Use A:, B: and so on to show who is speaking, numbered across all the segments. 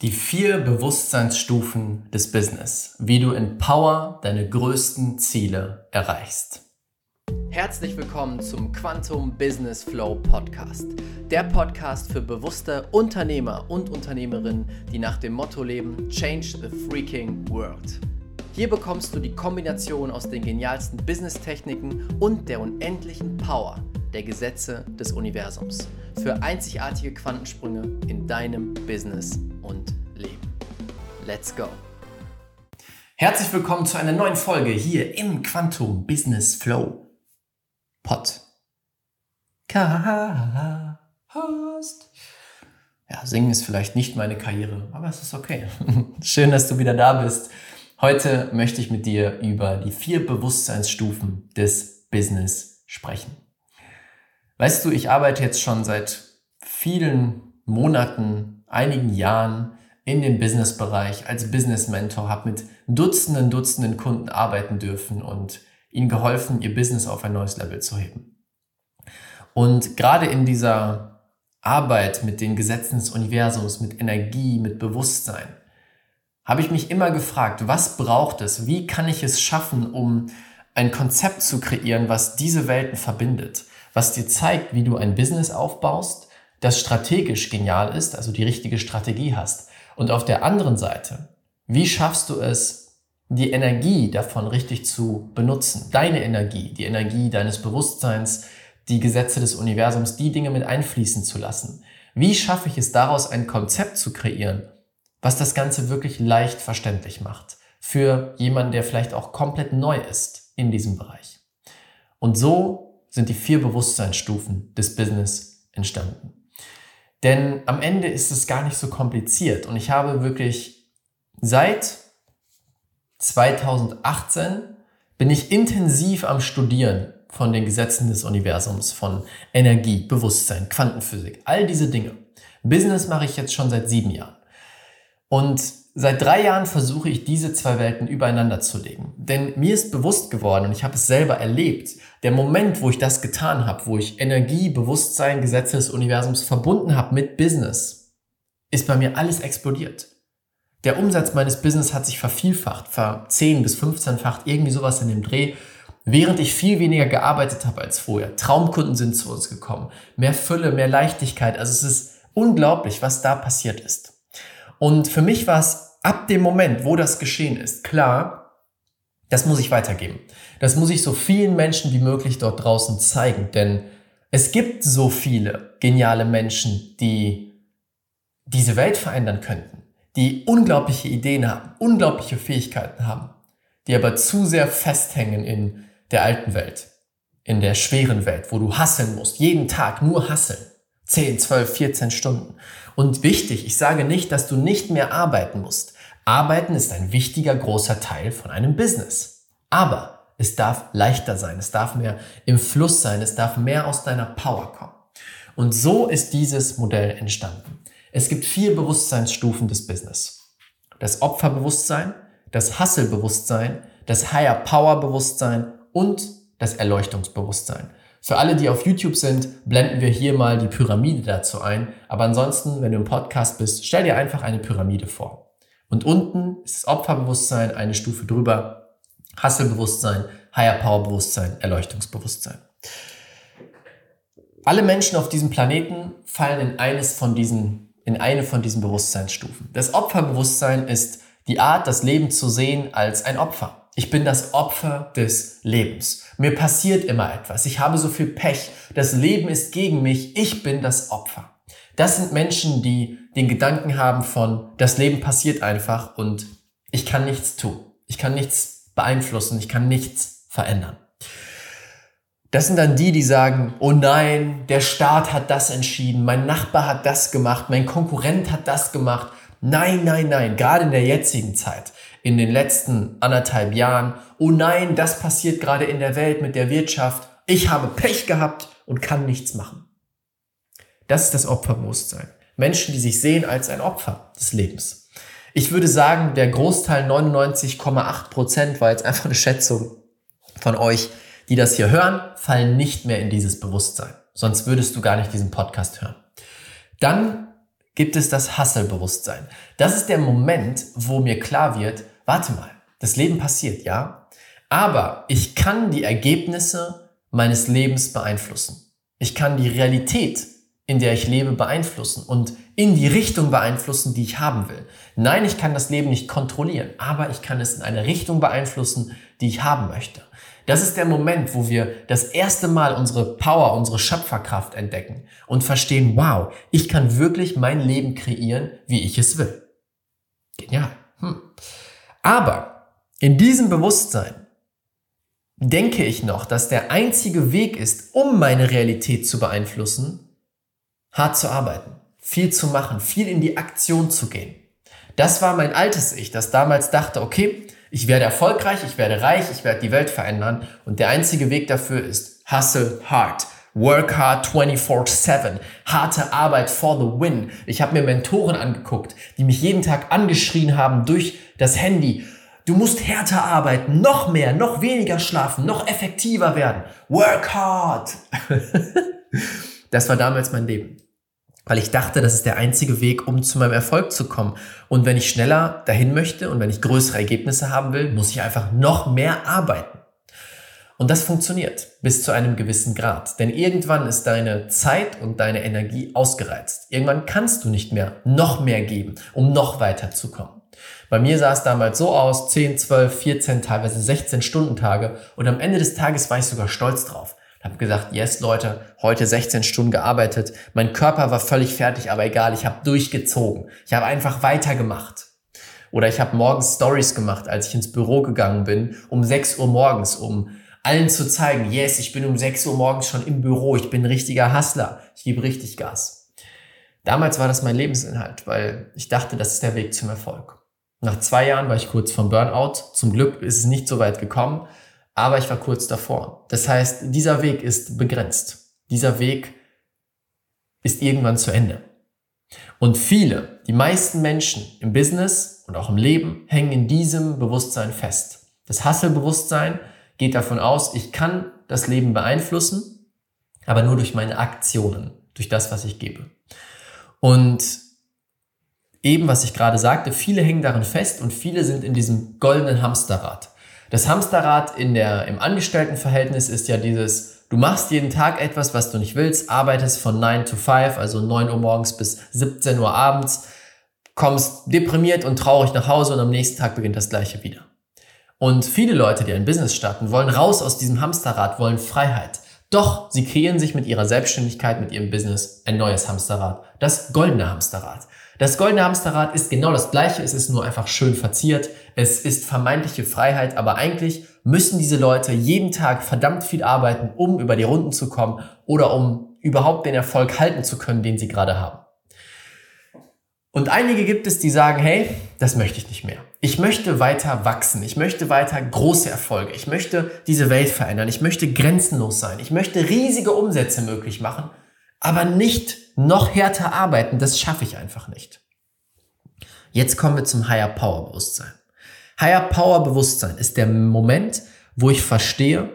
A: Die vier Bewusstseinsstufen des Business, wie du in Power deine größten Ziele erreichst.
B: Herzlich willkommen zum Quantum Business Flow Podcast. Der Podcast für bewusste Unternehmer und Unternehmerinnen, die nach dem Motto leben: Change the freaking world. Hier bekommst du die Kombination aus den genialsten Business-Techniken und der unendlichen Power der Gesetze des Universums für einzigartige Quantensprünge in deinem Business und Leben. Let's go!
A: Herzlich willkommen zu einer neuen Folge hier im Quantum Business Flow Pod. Cast. Ja, singen ist vielleicht nicht meine Karriere, aber es ist okay. Schön, dass du wieder da bist. Heute möchte ich mit dir über die vier Bewusstseinsstufen des Business sprechen. Weißt du, ich arbeite jetzt schon seit vielen Monaten, einigen Jahren in dem Businessbereich als Business Mentor, habe mit Dutzenden, Dutzenden Kunden arbeiten dürfen und ihnen geholfen, ihr Business auf ein neues Level zu heben. Und gerade in dieser Arbeit mit den Gesetzen des Universums, mit Energie, mit Bewusstsein, habe ich mich immer gefragt, was braucht es? Wie kann ich es schaffen, um ein Konzept zu kreieren, was diese Welten verbindet? Was dir zeigt, wie du ein Business aufbaust, das strategisch genial ist, also die richtige Strategie hast. Und auf der anderen Seite, wie schaffst du es, die Energie davon richtig zu benutzen? Deine Energie, die Energie deines Bewusstseins, die Gesetze des Universums, die Dinge mit einfließen zu lassen. Wie schaffe ich es daraus, ein Konzept zu kreieren, was das Ganze wirklich leicht verständlich macht? Für jemanden, der vielleicht auch komplett neu ist in diesem Bereich. Und so sind die vier Bewusstseinsstufen des Business entstanden. Denn am Ende ist es gar nicht so kompliziert und ich habe wirklich seit 2018 bin ich intensiv am Studieren von den Gesetzen des Universums, von Energie, Bewusstsein, Quantenphysik, all diese Dinge. Business mache ich jetzt schon seit sieben Jahren. Und Seit drei Jahren versuche ich diese zwei Welten übereinander zu legen. Denn mir ist bewusst geworden und ich habe es selber erlebt, der Moment, wo ich das getan habe, wo ich Energie, Bewusstsein, Gesetze des Universums verbunden habe mit Business, ist bei mir alles explodiert. Der Umsatz meines Business hat sich vervielfacht, ver 10 bis 15-facht, irgendwie sowas in dem Dreh, während ich viel weniger gearbeitet habe als vorher. Traumkunden sind zu uns gekommen, mehr Fülle, mehr Leichtigkeit. Also es ist unglaublich, was da passiert ist. Und für mich war es ab dem Moment, wo das geschehen ist, klar, das muss ich weitergeben. Das muss ich so vielen Menschen wie möglich dort draußen zeigen, denn es gibt so viele geniale Menschen, die diese Welt verändern könnten, die unglaubliche Ideen haben, unglaubliche Fähigkeiten haben, die aber zu sehr festhängen in der alten Welt, in der schweren Welt, wo du hasseln musst, jeden Tag nur hasseln. 10, 12, 14 Stunden. Und wichtig, ich sage nicht, dass du nicht mehr arbeiten musst. Arbeiten ist ein wichtiger, großer Teil von einem Business. Aber es darf leichter sein, es darf mehr im Fluss sein, es darf mehr aus deiner Power kommen. Und so ist dieses Modell entstanden. Es gibt vier Bewusstseinsstufen des Business. Das Opferbewusstsein, das Hustle-Bewusstsein, das Higher Power Bewusstsein und das Erleuchtungsbewusstsein. Für alle, die auf YouTube sind, blenden wir hier mal die Pyramide dazu ein. Aber ansonsten, wenn du im Podcast bist, stell dir einfach eine Pyramide vor. Und unten ist das Opferbewusstsein, eine Stufe drüber, Hasselbewusstsein, Higher Power Bewusstsein, Erleuchtungsbewusstsein. Alle Menschen auf diesem Planeten fallen in eines von diesen, in eine von diesen Bewusstseinsstufen. Das Opferbewusstsein ist die Art, das Leben zu sehen als ein Opfer. Ich bin das Opfer des Lebens. Mir passiert immer etwas. Ich habe so viel Pech. Das Leben ist gegen mich. Ich bin das Opfer. Das sind Menschen, die den Gedanken haben von, das Leben passiert einfach und ich kann nichts tun. Ich kann nichts beeinflussen. Ich kann nichts verändern. Das sind dann die, die sagen, oh nein, der Staat hat das entschieden, mein Nachbar hat das gemacht, mein Konkurrent hat das gemacht. Nein, nein, nein, gerade in der jetzigen Zeit in den letzten anderthalb Jahren, oh nein, das passiert gerade in der Welt mit der Wirtschaft, ich habe Pech gehabt und kann nichts machen. Das ist das Opferbewusstsein. Menschen, die sich sehen als ein Opfer des Lebens. Ich würde sagen, der Großteil 99,8 Prozent war jetzt einfach eine Schätzung von euch, die das hier hören, fallen nicht mehr in dieses Bewusstsein. Sonst würdest du gar nicht diesen Podcast hören. Dann gibt es das Hustle-Bewusstsein. Das ist der Moment, wo mir klar wird, warte mal, das Leben passiert, ja, aber ich kann die Ergebnisse meines Lebens beeinflussen. Ich kann die Realität, in der ich lebe, beeinflussen und in die Richtung beeinflussen, die ich haben will. Nein, ich kann das Leben nicht kontrollieren, aber ich kann es in eine Richtung beeinflussen, die ich haben möchte. Das ist der Moment, wo wir das erste Mal unsere Power, unsere Schöpferkraft entdecken und verstehen, wow, ich kann wirklich mein Leben kreieren, wie ich es will. Genial. Hm. Aber in diesem Bewusstsein denke ich noch, dass der einzige Weg ist, um meine Realität zu beeinflussen, hart zu arbeiten, viel zu machen, viel in die Aktion zu gehen. Das war mein altes Ich, das damals dachte, okay, ich werde erfolgreich, ich werde reich, ich werde die Welt verändern und der einzige Weg dafür ist Hustle hard. Work hard 24-7. Harte Arbeit for the win. Ich habe mir Mentoren angeguckt, die mich jeden Tag angeschrien haben durch das Handy. Du musst härter arbeiten, noch mehr, noch weniger schlafen, noch effektiver werden. Work hard. das war damals mein Leben weil ich dachte, das ist der einzige Weg, um zu meinem Erfolg zu kommen. Und wenn ich schneller dahin möchte und wenn ich größere Ergebnisse haben will, muss ich einfach noch mehr arbeiten. Und das funktioniert bis zu einem gewissen Grad. Denn irgendwann ist deine Zeit und deine Energie ausgereizt. Irgendwann kannst du nicht mehr noch mehr geben, um noch weiter zu kommen. Bei mir sah es damals so aus, 10, 12, 14, teilweise 16 Stunden Tage. Und am Ende des Tages war ich sogar stolz drauf. Habe gesagt, yes Leute, heute 16 Stunden gearbeitet. Mein Körper war völlig fertig, aber egal, ich habe durchgezogen. Ich habe einfach weitergemacht. Oder ich habe morgens Stories gemacht, als ich ins Büro gegangen bin, um 6 Uhr morgens, um allen zu zeigen, yes, ich bin um 6 Uhr morgens schon im Büro, ich bin ein richtiger Hustler, ich gebe richtig Gas. Damals war das mein Lebensinhalt, weil ich dachte, das ist der Weg zum Erfolg. Nach zwei Jahren war ich kurz vom Burnout. Zum Glück ist es nicht so weit gekommen aber ich war kurz davor. Das heißt, dieser Weg ist begrenzt. Dieser Weg ist irgendwann zu Ende. Und viele, die meisten Menschen im Business und auch im Leben hängen in diesem Bewusstsein fest. Das Hustle-Bewusstsein geht davon aus, ich kann das Leben beeinflussen, aber nur durch meine Aktionen, durch das, was ich gebe. Und eben, was ich gerade sagte, viele hängen darin fest und viele sind in diesem goldenen Hamsterrad. Das Hamsterrad in der, im Angestelltenverhältnis ist ja dieses, du machst jeden Tag etwas, was du nicht willst, arbeitest von 9 to 5, also 9 Uhr morgens bis 17 Uhr abends, kommst deprimiert und traurig nach Hause und am nächsten Tag beginnt das gleiche wieder. Und viele Leute, die ein Business starten, wollen raus aus diesem Hamsterrad, wollen Freiheit. Doch sie kreieren sich mit ihrer Selbstständigkeit, mit ihrem Business ein neues Hamsterrad, das goldene Hamsterrad. Das goldene Hamsterrad ist genau das gleiche, es ist nur einfach schön verziert. Es ist vermeintliche Freiheit, aber eigentlich müssen diese Leute jeden Tag verdammt viel arbeiten, um über die Runden zu kommen oder um überhaupt den Erfolg halten zu können, den sie gerade haben. Und einige gibt es, die sagen, hey, das möchte ich nicht mehr. Ich möchte weiter wachsen. Ich möchte weiter große Erfolge. Ich möchte diese Welt verändern. Ich möchte grenzenlos sein. Ich möchte riesige Umsätze möglich machen aber nicht noch härter arbeiten, das schaffe ich einfach nicht. Jetzt kommen wir zum Higher Power Bewusstsein. Higher Power Bewusstsein ist der Moment, wo ich verstehe,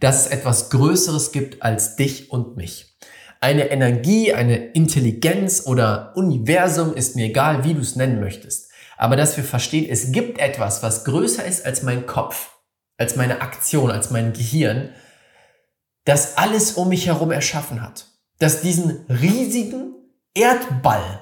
A: dass es etwas Größeres gibt als dich und mich. Eine Energie, eine Intelligenz oder Universum ist mir egal, wie du es nennen möchtest. Aber dass wir verstehen, es gibt etwas, was größer ist als mein Kopf, als meine Aktion, als mein Gehirn, das alles um mich herum erschaffen hat das diesen riesigen Erdball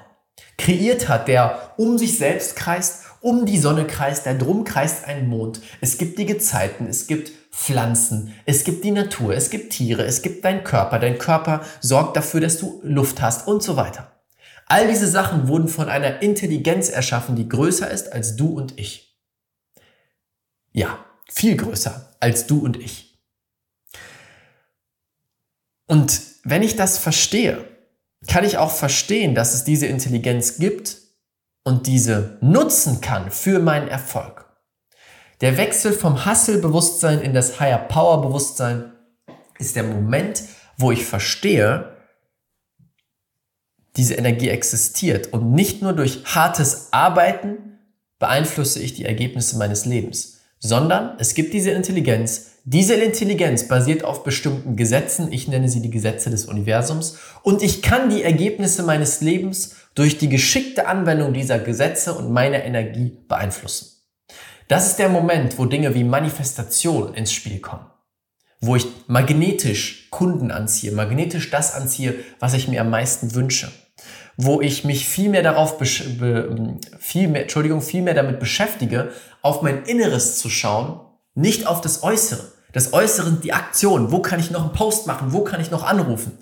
A: kreiert hat, der um sich selbst kreist, um die Sonne kreist, der drum kreist ein Mond. Es gibt die Gezeiten, es gibt Pflanzen, es gibt die Natur, es gibt Tiere, es gibt deinen Körper. Dein Körper sorgt dafür, dass du Luft hast und so weiter. All diese Sachen wurden von einer Intelligenz erschaffen, die größer ist als du und ich. Ja, viel größer als du und ich. Und wenn ich das verstehe, kann ich auch verstehen, dass es diese Intelligenz gibt und diese nutzen kann für meinen Erfolg. Der Wechsel vom Hustle-Bewusstsein in das Higher-Power-Bewusstsein ist der Moment, wo ich verstehe, diese Energie existiert und nicht nur durch hartes Arbeiten beeinflusse ich die Ergebnisse meines Lebens, sondern es gibt diese Intelligenz. Diese Intelligenz basiert auf bestimmten Gesetzen. Ich nenne sie die Gesetze des Universums. Und ich kann die Ergebnisse meines Lebens durch die geschickte Anwendung dieser Gesetze und meiner Energie beeinflussen. Das ist der Moment, wo Dinge wie Manifestation ins Spiel kommen. Wo ich magnetisch Kunden anziehe, magnetisch das anziehe, was ich mir am meisten wünsche. Wo ich mich viel mehr darauf, viel mehr, Entschuldigung, viel mehr damit beschäftige, auf mein Inneres zu schauen, nicht auf das Äußere. Das Äußere sind die Aktionen. Wo kann ich noch einen Post machen? Wo kann ich noch anrufen?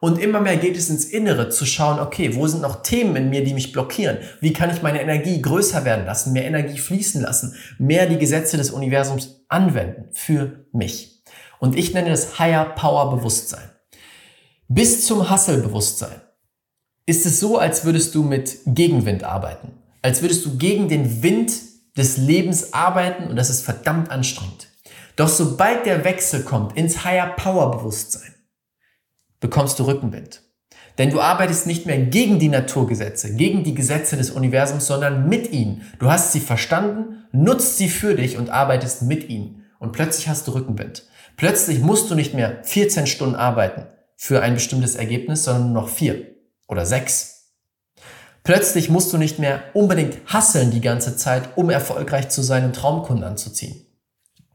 A: Und immer mehr geht es ins Innere zu schauen, okay, wo sind noch Themen in mir, die mich blockieren? Wie kann ich meine Energie größer werden lassen, mehr Energie fließen lassen, mehr die Gesetze des Universums anwenden für mich? Und ich nenne das Higher Power Bewusstsein. Bis zum Hustle Bewusstsein ist es so, als würdest du mit Gegenwind arbeiten. Als würdest du gegen den Wind des Lebens arbeiten und das ist verdammt anstrengend. Doch sobald der Wechsel kommt ins Higher Power Bewusstsein, bekommst du Rückenwind. Denn du arbeitest nicht mehr gegen die Naturgesetze, gegen die Gesetze des Universums, sondern mit ihnen. Du hast sie verstanden, nutzt sie für dich und arbeitest mit ihnen. Und plötzlich hast du Rückenwind. Plötzlich musst du nicht mehr 14 Stunden arbeiten für ein bestimmtes Ergebnis, sondern nur noch vier oder sechs. Plötzlich musst du nicht mehr unbedingt hasseln die ganze Zeit, um erfolgreich zu sein und Traumkunden anzuziehen.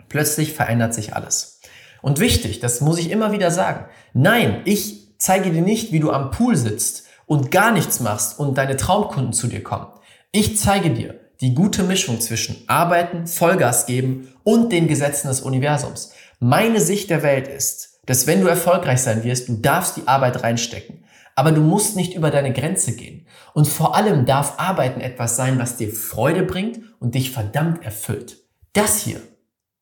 A: Plötzlich verändert sich alles. Und wichtig, das muss ich immer wieder sagen. Nein, ich zeige dir nicht, wie du am Pool sitzt und gar nichts machst und deine Traumkunden zu dir kommen. Ich zeige dir die gute Mischung zwischen Arbeiten, Vollgas geben und den Gesetzen des Universums. Meine Sicht der Welt ist, dass wenn du erfolgreich sein wirst, du darfst die Arbeit reinstecken. Aber du musst nicht über deine Grenze gehen. Und vor allem darf Arbeiten etwas sein, was dir Freude bringt und dich verdammt erfüllt. Das hier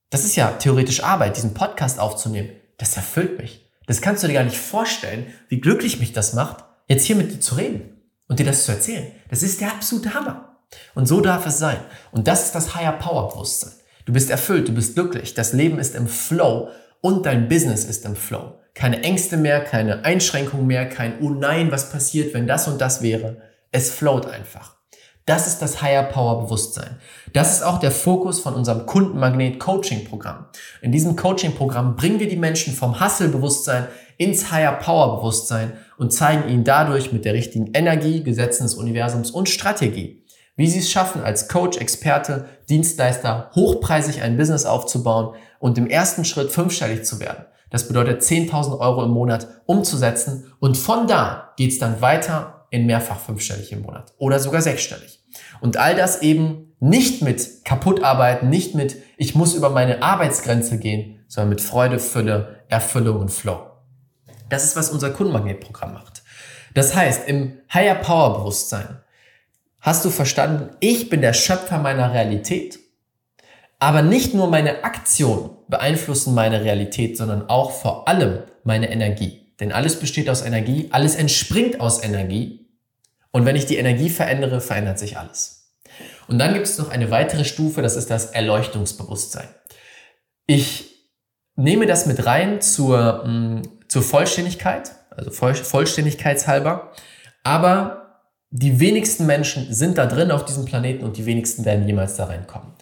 A: das ist ja theoretisch Arbeit, diesen Podcast aufzunehmen. Das erfüllt mich. Das kannst du dir gar nicht vorstellen, wie glücklich mich das macht, jetzt hier mit dir zu reden und dir das zu erzählen. Das ist der absolute Hammer. Und so darf es sein. Und das ist das Higher Power Bewusstsein. Du bist erfüllt, du bist glücklich, das Leben ist im Flow und dein Business ist im Flow. Keine Ängste mehr, keine Einschränkungen mehr, kein Oh nein, was passiert, wenn das und das wäre. Es float einfach. Das ist das Higher Power Bewusstsein. Das ist auch der Fokus von unserem Kundenmagnet Coaching Programm. In diesem Coaching Programm bringen wir die Menschen vom Hustle Bewusstsein ins Higher Power Bewusstsein und zeigen ihnen dadurch mit der richtigen Energie, Gesetzen des Universums und Strategie, wie sie es schaffen, als Coach, Experte, Dienstleister hochpreisig ein Business aufzubauen und im ersten Schritt fünfstellig zu werden. Das bedeutet 10.000 Euro im Monat umzusetzen und von da geht's dann weiter in mehrfach fünfstellig im Monat oder sogar sechsstellig. Und all das eben nicht mit Kaputtarbeiten, nicht mit ich muss über meine Arbeitsgrenze gehen, sondern mit Freude, Fülle, Erfüllung und Flow. Das ist, was unser Kundenmagnetprogramm macht. Das heißt, im Higher Power Bewusstsein hast du verstanden, ich bin der Schöpfer meiner Realität, aber nicht nur meine Aktionen beeinflussen meine Realität, sondern auch vor allem meine Energie. Denn alles besteht aus Energie, alles entspringt aus Energie. Und wenn ich die Energie verändere, verändert sich alles. Und dann gibt es noch eine weitere Stufe, das ist das Erleuchtungsbewusstsein. Ich nehme das mit rein zur, mh, mm, zur Vollständigkeit, also Voll Vollständigkeitshalber. Aber die wenigsten Menschen sind da drin auf diesem Planeten und die wenigsten werden jemals da reinkommen.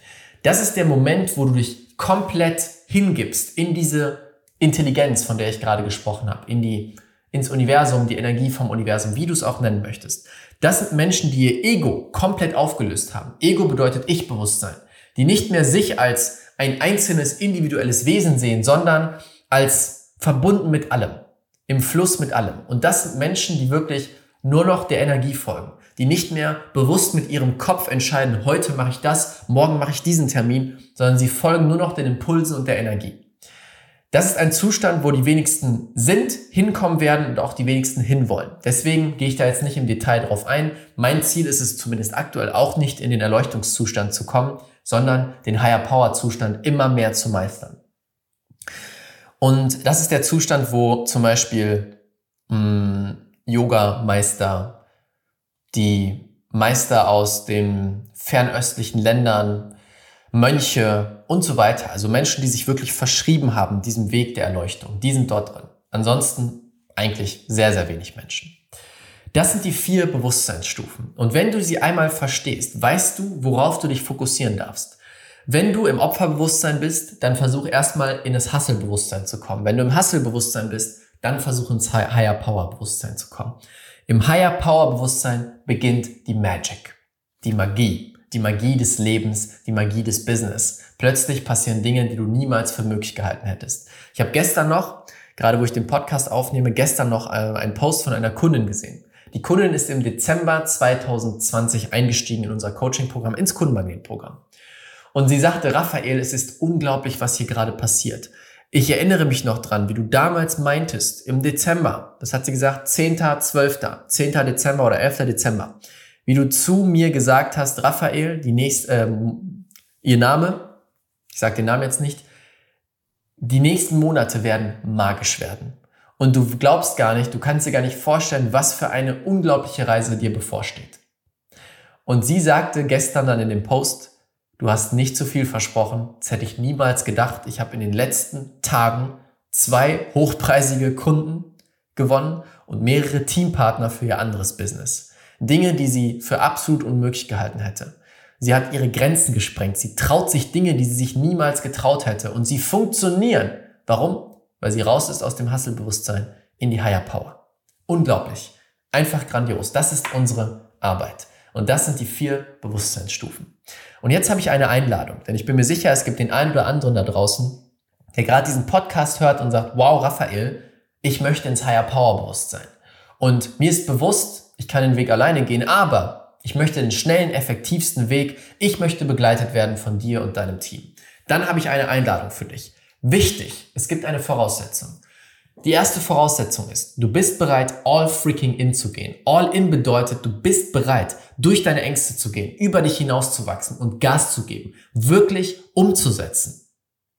A: Das ist der Moment, wo du dich komplett hingibst in diese Intelligenz, von der ich gerade gesprochen habe, in die, ins Universum, die Energie vom Universum, wie du es auch nennen möchtest. Das sind Menschen, die ihr Ego komplett aufgelöst haben. Ego bedeutet Ich-Bewusstsein, die nicht mehr sich als ein einzelnes individuelles Wesen sehen, sondern als verbunden mit allem, im Fluss mit allem. Und das sind Menschen, die wirklich nur noch der Energie folgen, die nicht mehr bewusst mit ihrem Kopf entscheiden, heute mache ich das, morgen mache ich diesen Termin, sondern sie folgen nur noch den Impulsen und der Energie. Das ist ein Zustand, wo die wenigsten sind, hinkommen werden und auch die wenigsten hinwollen. Deswegen gehe ich da jetzt nicht im Detail drauf ein. Mein Ziel ist es zumindest aktuell auch nicht, in den Erleuchtungszustand zu kommen, sondern den Higher Power Zustand immer mehr zu meistern. Und das ist der Zustand, wo zum Beispiel hm, Yoga-Meister, die Meister aus den fernöstlichen Ländern, Mönche und so weiter. Also Menschen, die sich wirklich verschrieben haben, diesem Weg der Erleuchtung, die sind dort drin. Ansonsten eigentlich sehr, sehr wenig Menschen. Das sind die vier Bewusstseinsstufen. Und wenn du sie einmal verstehst, weißt du, worauf du dich fokussieren darfst. Wenn du im Opferbewusstsein bist, dann versuch erstmal in das Hustle-Bewusstsein zu kommen. Wenn du im Hustle-Bewusstsein bist, dann versuch ins Higher Power-Bewusstsein zu kommen. Im Higher Power-Bewusstsein beginnt die Magic, die Magie, die Magie des Lebens, die Magie des Business. Plötzlich passieren Dinge, die du niemals für möglich gehalten hättest. Ich habe gestern noch, gerade wo ich den Podcast aufnehme, gestern noch äh, einen Post von einer Kundin gesehen. Die Kundin ist im Dezember 2020 eingestiegen in unser Coaching-Programm, ins Kundenmagnetprogramm. Und sie sagte, Raphael, es ist unglaublich, was hier gerade passiert. Ich erinnere mich noch dran, wie du damals meintest, im Dezember, das hat sie gesagt, 10., 12., 10. Dezember oder 11. Dezember, wie du zu mir gesagt hast, Raphael, die nächste, ähm, ihr Name, ich sage den Namen jetzt nicht, die nächsten Monate werden magisch werden. Und du glaubst gar nicht, du kannst dir gar nicht vorstellen, was für eine unglaubliche Reise dir bevorsteht. Und sie sagte gestern dann in dem Post, Du hast nicht zu viel versprochen. Das hätte ich niemals gedacht. Ich habe in den letzten Tagen zwei hochpreisige Kunden gewonnen und mehrere Teampartner für ihr anderes Business. Dinge, die sie für absolut unmöglich gehalten hätte. Sie hat ihre Grenzen gesprengt. Sie traut sich Dinge, die sie sich niemals getraut hätte. Und sie funktionieren. Warum? Weil sie raus ist aus dem Hasselbewusstsein in die Higher Power. Unglaublich. Einfach grandios. Das ist unsere Arbeit. Und das sind die vier Bewusstseinsstufen. Und jetzt habe ich eine Einladung, denn ich bin mir sicher, es gibt den einen oder anderen da draußen, der gerade diesen Podcast hört und sagt, wow, Raphael, ich möchte ins Higher Power Bewusstsein. Und mir ist bewusst, ich kann den Weg alleine gehen, aber ich möchte den schnellen, effektivsten Weg. Ich möchte begleitet werden von dir und deinem Team. Dann habe ich eine Einladung für dich. Wichtig, es gibt eine Voraussetzung. Die erste Voraussetzung ist, du bist bereit, all freaking in zu gehen. All in bedeutet, du bist bereit, durch deine Ängste zu gehen, über dich hinauszuwachsen und Gas zu geben, wirklich umzusetzen,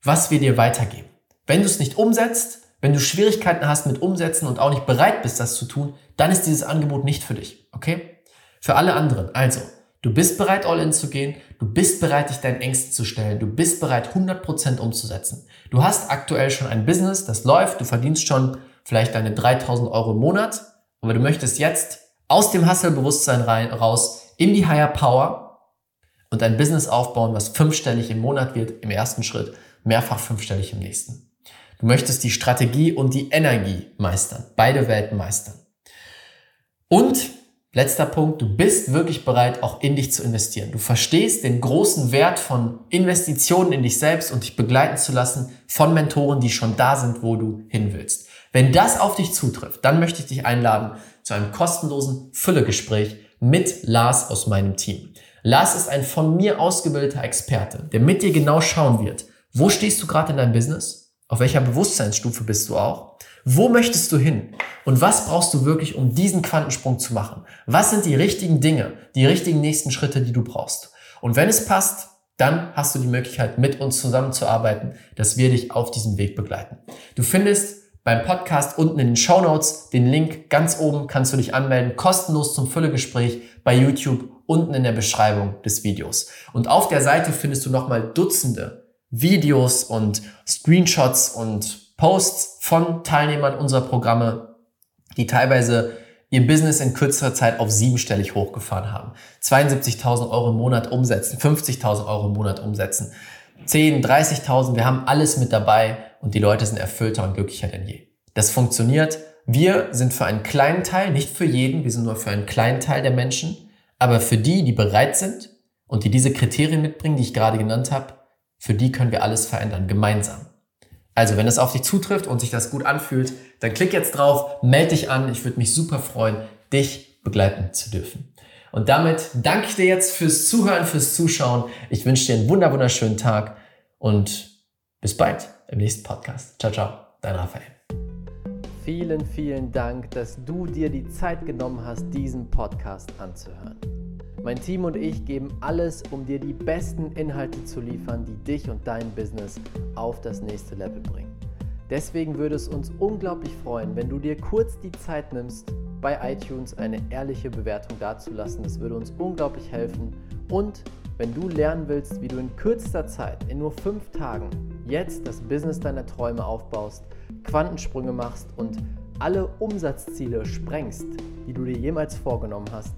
A: was wir dir weitergeben. Wenn du es nicht umsetzt, wenn du Schwierigkeiten hast mit Umsetzen und auch nicht bereit bist, das zu tun, dann ist dieses Angebot nicht für dich. Okay? Für alle anderen. Also, Du bist bereit, all in zu gehen. Du bist bereit, dich deinen Ängsten zu stellen. Du bist bereit, 100% umzusetzen. Du hast aktuell schon ein Business, das läuft. Du verdienst schon vielleicht deine 3000 Euro im Monat. Aber du möchtest jetzt aus dem Hustle-Bewusstsein raus in die Higher Power und ein Business aufbauen, was fünfstellig im Monat wird, im ersten Schritt, mehrfach fünfstellig im nächsten. Du möchtest die Strategie und die Energie meistern, beide Welten meistern. Und Letzter Punkt, du bist wirklich bereit, auch in dich zu investieren. Du verstehst den großen Wert von Investitionen in dich selbst und dich begleiten zu lassen von Mentoren, die schon da sind, wo du hin willst. Wenn das auf dich zutrifft, dann möchte ich dich einladen zu einem kostenlosen Füllegespräch mit Lars aus meinem Team. Lars ist ein von mir ausgebildeter Experte, der mit dir genau schauen wird, wo stehst du gerade in deinem Business? Auf welcher Bewusstseinsstufe bist du auch? Wo möchtest du hin? Und was brauchst du wirklich, um diesen Quantensprung zu machen? Was sind die richtigen Dinge, die richtigen nächsten Schritte, die du brauchst? Und wenn es passt, dann hast du die Möglichkeit, mit uns zusammenzuarbeiten, dass wir dich auf diesem Weg begleiten. Du findest beim Podcast unten in den Show Notes den Link ganz oben, kannst du dich anmelden, kostenlos zum Füllegespräch bei YouTube unten in der Beschreibung des Videos. Und auf der Seite findest du nochmal Dutzende Videos und Screenshots und Posts von Teilnehmern unserer Programme, die teilweise ihr Business in kürzerer Zeit auf siebenstellig hochgefahren haben. 72.000 Euro im Monat umsetzen, 50.000 Euro im Monat umsetzen, 10, 30.000, wir haben alles mit dabei und die Leute sind erfüllter und glücklicher denn je. Das funktioniert. Wir sind für einen kleinen Teil, nicht für jeden, wir sind nur für einen kleinen Teil der Menschen, aber für die, die bereit sind und die diese Kriterien mitbringen, die ich gerade genannt habe, für die können wir alles verändern, gemeinsam. Also, wenn es auf dich zutrifft und sich das gut anfühlt, dann klick jetzt drauf, melde dich an. Ich würde mich super freuen, dich begleiten zu dürfen. Und damit danke ich dir jetzt fürs Zuhören, fürs Zuschauen. Ich wünsche dir einen wunderschönen Tag und bis bald im nächsten Podcast. Ciao, ciao, dein Raphael.
B: Vielen, vielen Dank, dass du dir die Zeit genommen hast, diesen Podcast anzuhören. Mein Team und ich geben alles, um dir die besten Inhalte zu liefern, die dich und dein Business auf das nächste Level bringen. Deswegen würde es uns unglaublich freuen, wenn du dir kurz die Zeit nimmst, bei iTunes eine ehrliche Bewertung dazulassen. Das würde uns unglaublich helfen. Und wenn du lernen willst, wie du in kürzester Zeit, in nur fünf Tagen, jetzt das Business deiner Träume aufbaust, Quantensprünge machst und alle Umsatzziele sprengst, die du dir jemals vorgenommen hast,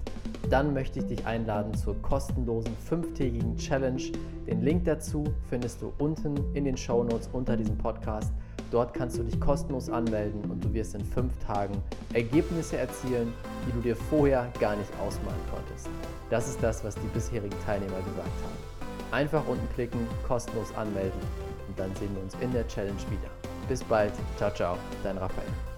B: dann möchte ich dich einladen zur kostenlosen fünftägigen Challenge. Den Link dazu findest du unten in den Show Notes unter diesem Podcast. Dort kannst du dich kostenlos anmelden und du wirst in fünf Tagen Ergebnisse erzielen, die du dir vorher gar nicht ausmalen konntest. Das ist das, was die bisherigen Teilnehmer gesagt haben. Einfach unten klicken, kostenlos anmelden und dann sehen wir uns in der Challenge wieder. Bis bald, ciao, ciao, dein Raphael.